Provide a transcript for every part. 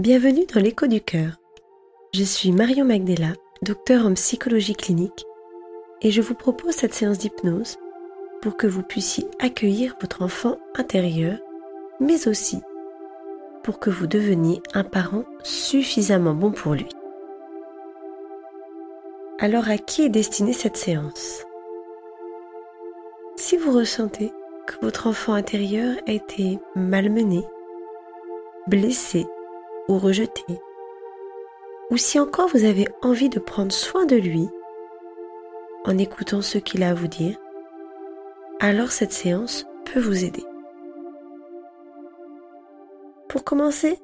Bienvenue dans l'écho du cœur. Je suis Marion Magdella, docteur en psychologie clinique, et je vous propose cette séance d'hypnose pour que vous puissiez accueillir votre enfant intérieur, mais aussi pour que vous deveniez un parent suffisamment bon pour lui. Alors à qui est destinée cette séance? Si vous ressentez que votre enfant intérieur a été malmené, blessé ou rejeté, ou si encore vous avez envie de prendre soin de lui en écoutant ce qu'il a à vous dire, alors cette séance peut vous aider. Pour commencer,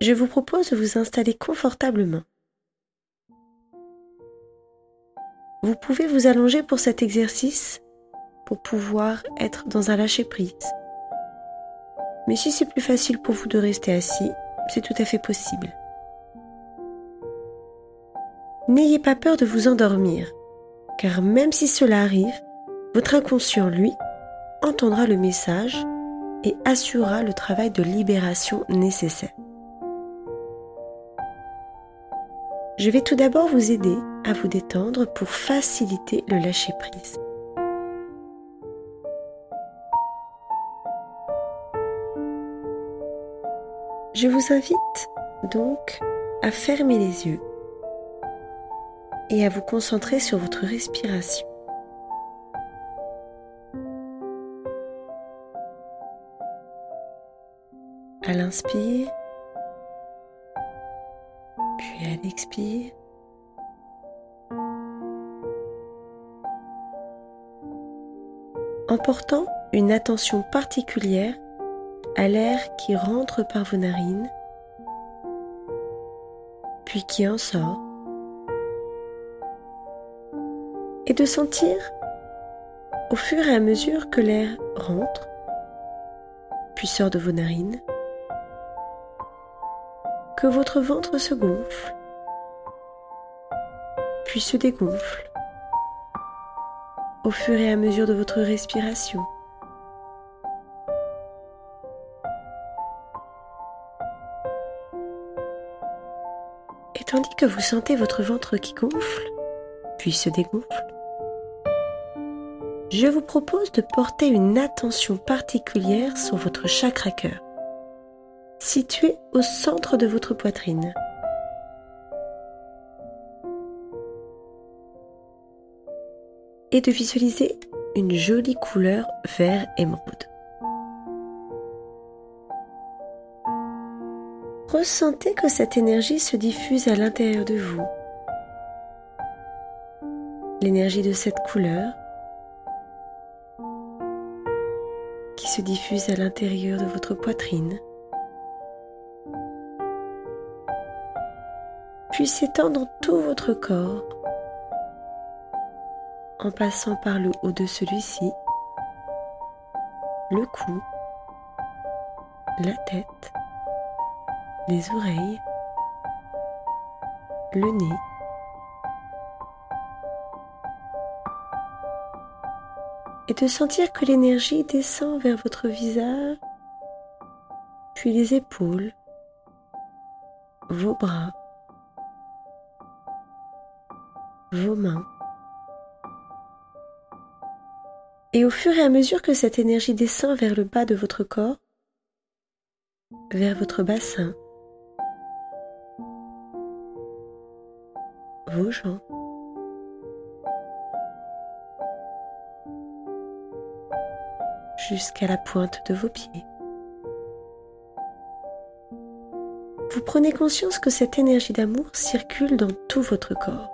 je vous propose de vous installer confortablement. Vous pouvez vous allonger pour cet exercice pour pouvoir être dans un lâcher-prise. Mais si c'est plus facile pour vous de rester assis, c'est tout à fait possible. N'ayez pas peur de vous endormir, car même si cela arrive, votre inconscient, lui, entendra le message et assurera le travail de libération nécessaire. Je vais tout d'abord vous aider à vous détendre pour faciliter le lâcher-prise. Je vous invite donc à fermer les yeux et à vous concentrer sur votre respiration. À l'inspire, puis à l'expire. En portant une attention particulière à l'air qui rentre par vos narines, puis qui en sort, et de sentir au fur et à mesure que l'air rentre, puis sort de vos narines, que votre ventre se gonfle, puis se dégonfle au fur et à mesure de votre respiration. Vous sentez votre ventre qui gonfle, puis se dégonfle, je vous propose de porter une attention particulière sur votre chakra cœur, situé au centre de votre poitrine. Et de visualiser une jolie couleur vert émeraude. Ressentez que cette énergie se diffuse à l'intérieur de vous. L'énergie de cette couleur qui se diffuse à l'intérieur de votre poitrine, puis s'étend dans tout votre corps en passant par le haut de celui-ci, le cou, la tête, les oreilles, le nez, et de sentir que l'énergie descend vers votre visage, puis les épaules, vos bras, vos mains. Et au fur et à mesure que cette énergie descend vers le bas de votre corps, vers votre bassin, jambes, jusqu'à la pointe de vos pieds. Vous prenez conscience que cette énergie d'amour circule dans tout votre corps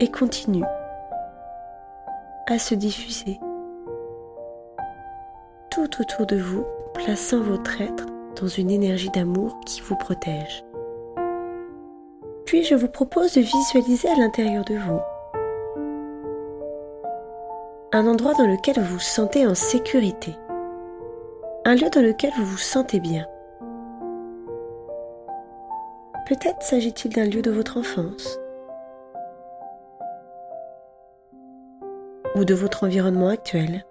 et continue à se diffuser tout autour de vous, plaçant votre être dans une énergie d'amour qui vous protège. Je vous propose de visualiser à l'intérieur de vous un endroit dans lequel vous vous sentez en sécurité, un lieu dans lequel vous vous sentez bien. Peut-être s'agit-il d'un lieu de votre enfance ou de votre environnement actuel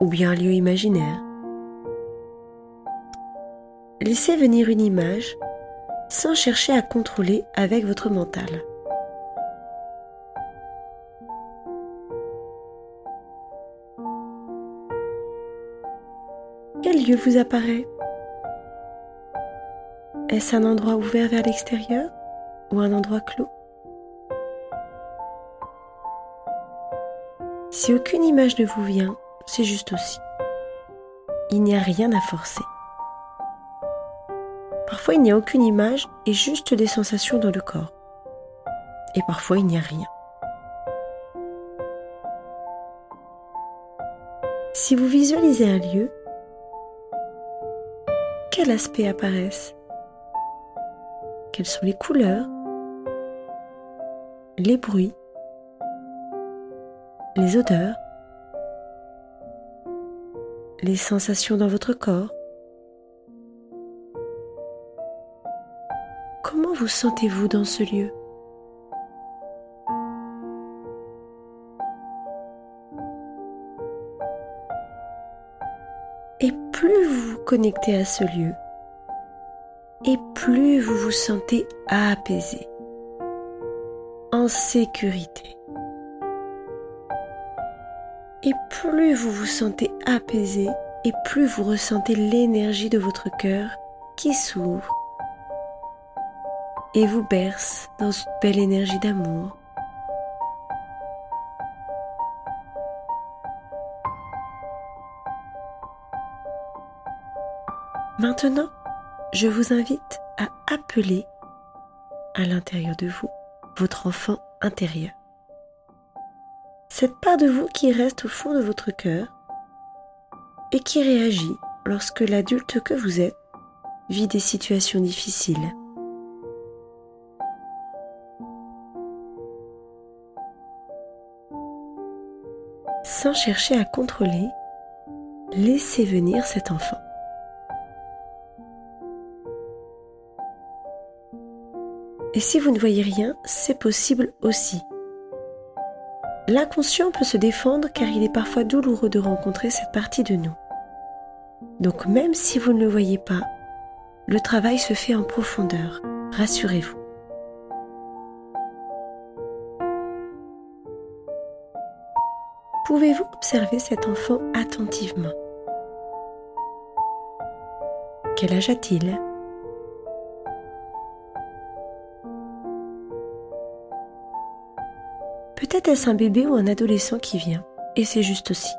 ou bien un lieu imaginaire Laissez venir une image sans chercher à contrôler avec votre mental. Quel lieu vous apparaît? Est-ce un endroit ouvert vers l'extérieur ou un endroit clos? Si aucune image ne vous vient, c'est juste aussi. Il n'y a rien à forcer. Parfois il n'y a aucune image et juste des sensations dans le corps. Et parfois il n'y a rien. Si vous visualisez un lieu, quels aspects apparaissent Quelles sont les couleurs? Les bruits? Les odeurs, les sensations dans votre corps? Vous sentez-vous dans ce lieu? Et plus vous vous connectez à ce lieu, et plus vous vous sentez apaisé, en sécurité. Et plus vous vous sentez apaisé et plus vous ressentez l'énergie de votre cœur qui s'ouvre et vous berce dans une belle énergie d'amour. Maintenant, je vous invite à appeler à l'intérieur de vous votre enfant intérieur cette part de vous qui reste au fond de votre cœur et qui réagit lorsque l'adulte que vous êtes vit des situations difficiles. Chercher à contrôler, laissez venir cet enfant. Et si vous ne voyez rien, c'est possible aussi. L'inconscient peut se défendre car il est parfois douloureux de rencontrer cette partie de nous. Donc même si vous ne le voyez pas, le travail se fait en profondeur, rassurez-vous. Pouvez-vous observer cet enfant attentivement? Quel âge a-t-il? Peut-être est-ce un bébé ou un adolescent qui vient, et c'est juste aussi.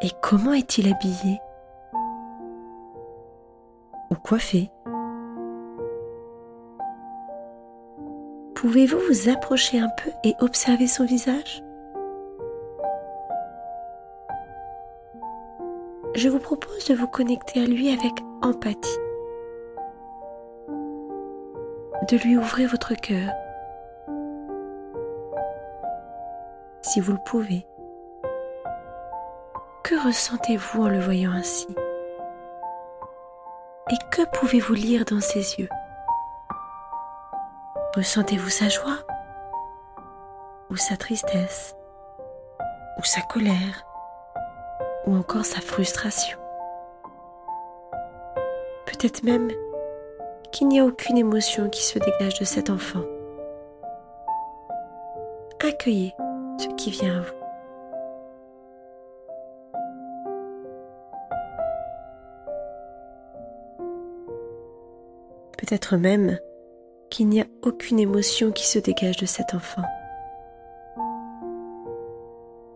Et comment est-il habillé? Ou coiffé? Pouvez-vous vous approcher un peu et observer son visage? Je vous propose de vous connecter à lui avec empathie, de lui ouvrir votre cœur. Si vous le pouvez. Que ressentez-vous en le voyant ainsi? Et que pouvez-vous lire dans ses yeux? Ressentez-vous sa joie Ou sa tristesse Ou sa colère Ou encore sa frustration? Peut-être même qu'il n'y a aucune émotion qui se dégage de cet enfant. Accueillez ce qui vient à vous. Peut-être même qu'il n'y a aucune émotion qui se dégage de cet enfant.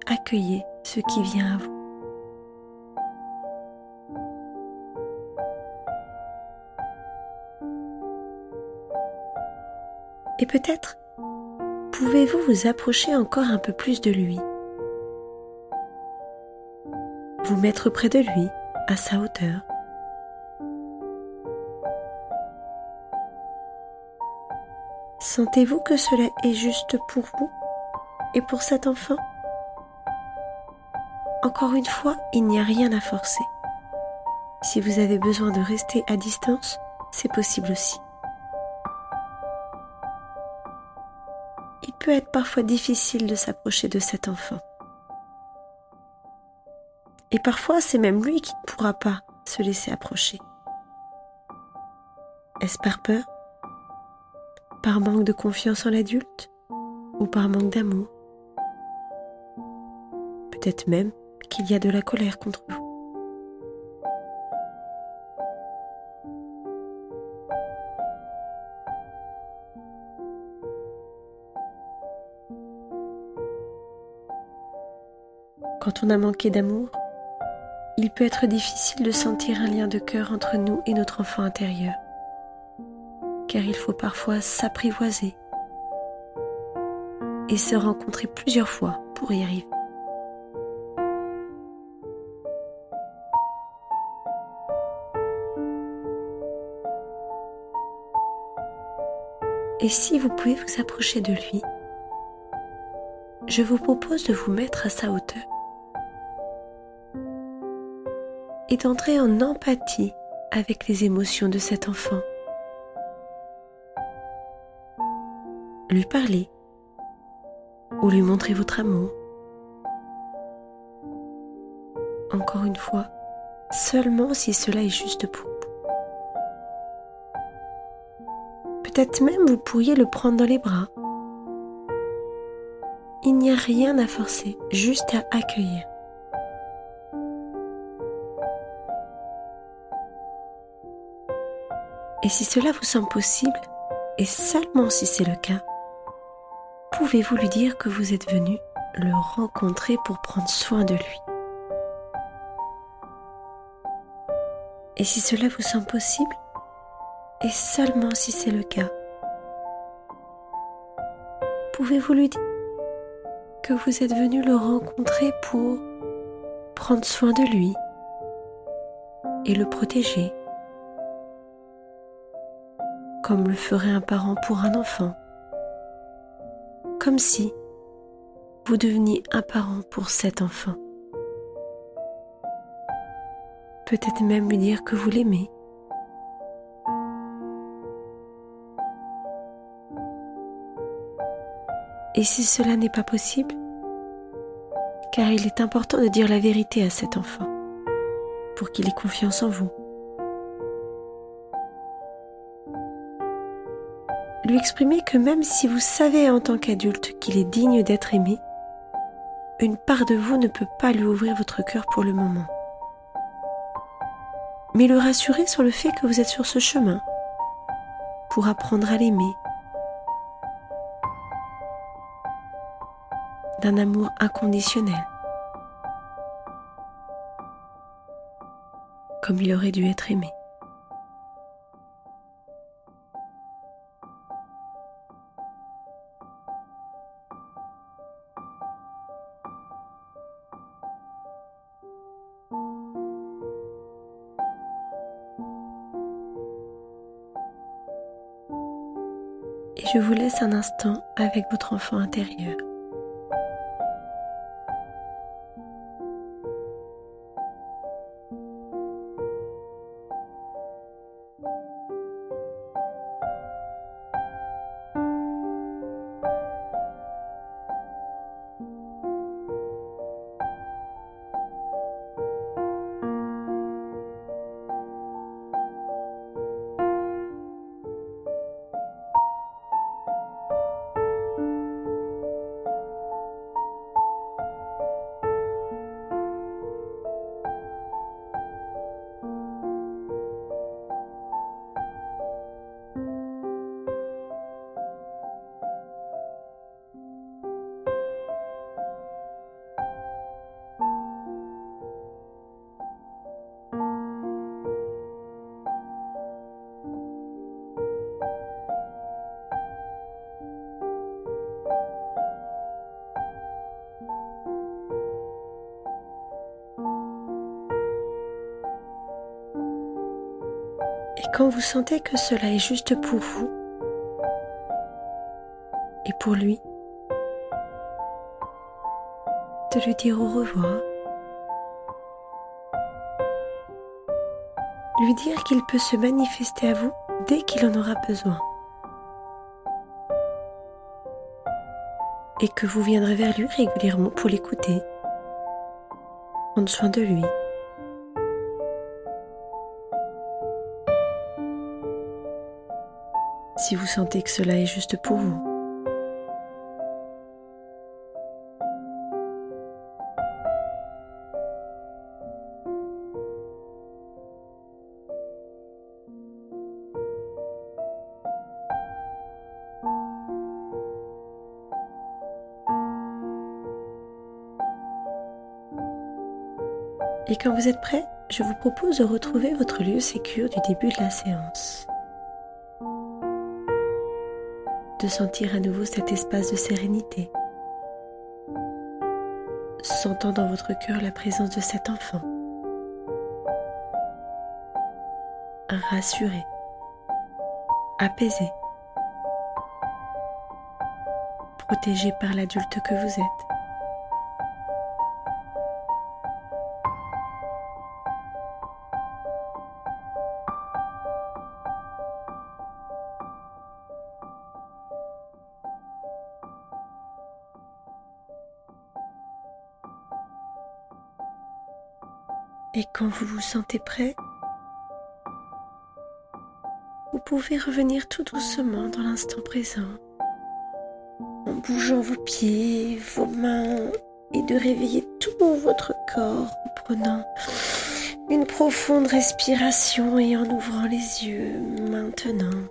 Accueillez ce qui vient à vous. Et peut-être pouvez-vous vous approcher encore un peu plus de lui? Vous mettre près de lui, à sa hauteur. Sentez-vous que cela est juste pour vous et pour cet enfant? Encore une fois, il n'y a rien à forcer. Si vous avez besoin de rester à distance, c'est possible aussi. il peut être parfois difficile de s'approcher de cet enfant. Et parfois, c'est même lui qui ne pourra pas se laisser approcher Est-ce par peur? Par manque de confiance en l'adulte Ou par manque d'amour Peut-être même qu'il y a de la colère contre vous. Quand on a manqué d'amour, il peut être difficile de sentir un lien de cœur entre nous et notre enfant intérieur, car il faut parfois s'apprivoiser et se rencontrer plusieurs fois pour y arriver. Et si vous pouvez vous approcher de lui, je vous propose de vous mettre à sa hauteur et d'entrer en empathie avec les émotions de cet enfant. Lui parler ou lui montrer votre amour. Encore une fois, seulement si cela est juste pour vous. Peut-être même vous pourriez le prendre dans les bras. Il n'y a rien à forcer, juste à accueillir. Et si cela vous semble possible, et seulement si c'est le cas, pouvez-vous lui dire que vous êtes venu le rencontrer pour prendre soin de lui? Et si cela vous semble possible, et seulement si c'est le cas, pouvez-vous lui dire que vous êtes venu le rencontrer pour prendre soin de lui et le protéger comme le ferait un parent pour un enfant? Comme si vous deveniez un parent pour cet enfant. Peut-être même lui dire que vous l'aimez. Et si cela n'est pas possible, car il est important de dire la vérité à cet enfant pour qu'il ait confiance en vous. Lui exprimer que même si vous savez en tant qu'adulte qu'il est digne d'être aimé, une part de vous ne peut pas lui ouvrir votre cœur pour le moment. Mais le rassurer sur le fait que vous êtes sur ce chemin pour apprendre à l'aimer d'un amour inconditionnel, comme il aurait dû être aimé. Et je vous laisse un instant avec votre enfant intérieur. Et quand vous sentez que cela est juste pour vous et pour lui, de lui dire au revoir, lui dire qu'il peut se manifester à vous dès qu'il en aura besoin. Et que vous viendrez vers lui régulièrement pour l'écouter, prendre soin de lui si vous sentez que cela est juste pour vous. Et quand vous êtes prêt, je vous propose de retrouver votre lieu sécure du début de la séance. De sentir à nouveau cet espace de sérénité. Sentant dans votre cœur la présence de cet enfant. Rassuré. Apaisé. Protégé par l'adulte que vous êtes. Et quand vous vous sentez prêt, vous pouvez revenir tout doucement dans l'instant présent, en bougeant vos pieds, vos mains, et de réveiller tout votre corps en prenant une profonde respiration et en ouvrant les yeux maintenant.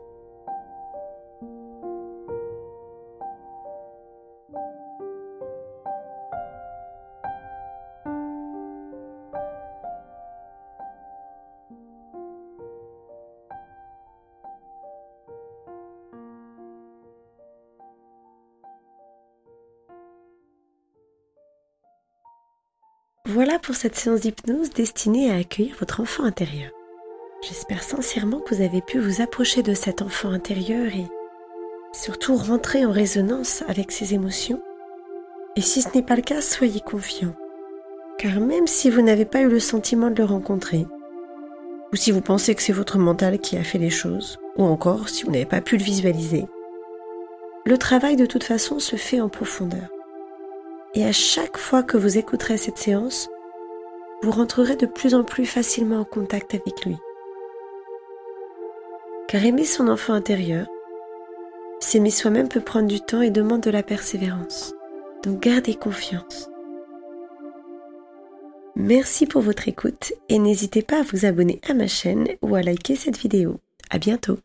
Voilà pour cette séance d'hypnose destinée à accueillir votre enfant intérieur. J'espère sincèrement que vous avez pu vous approcher de cet enfant intérieur et surtout rentrer en résonance avec ses émotions. Et si ce n'est pas le cas, soyez confiant. Car même si vous n'avez pas eu le sentiment de le rencontrer, ou si vous pensez que c'est votre mental qui a fait les choses, ou encore si vous n'avez pas pu le visualiser, le travail de toute façon se fait en profondeur. Et à chaque fois que vous écouterez cette séance, vous rentrerez de plus en plus facilement en contact avec lui. Car aimer son enfant intérieur, s'aimer soi-même peut prendre du temps et demande de la persévérance. Donc gardez confiance. Merci pour votre écoute et n'hésitez pas à vous abonner à ma chaîne ou à liker cette vidéo. À bientôt.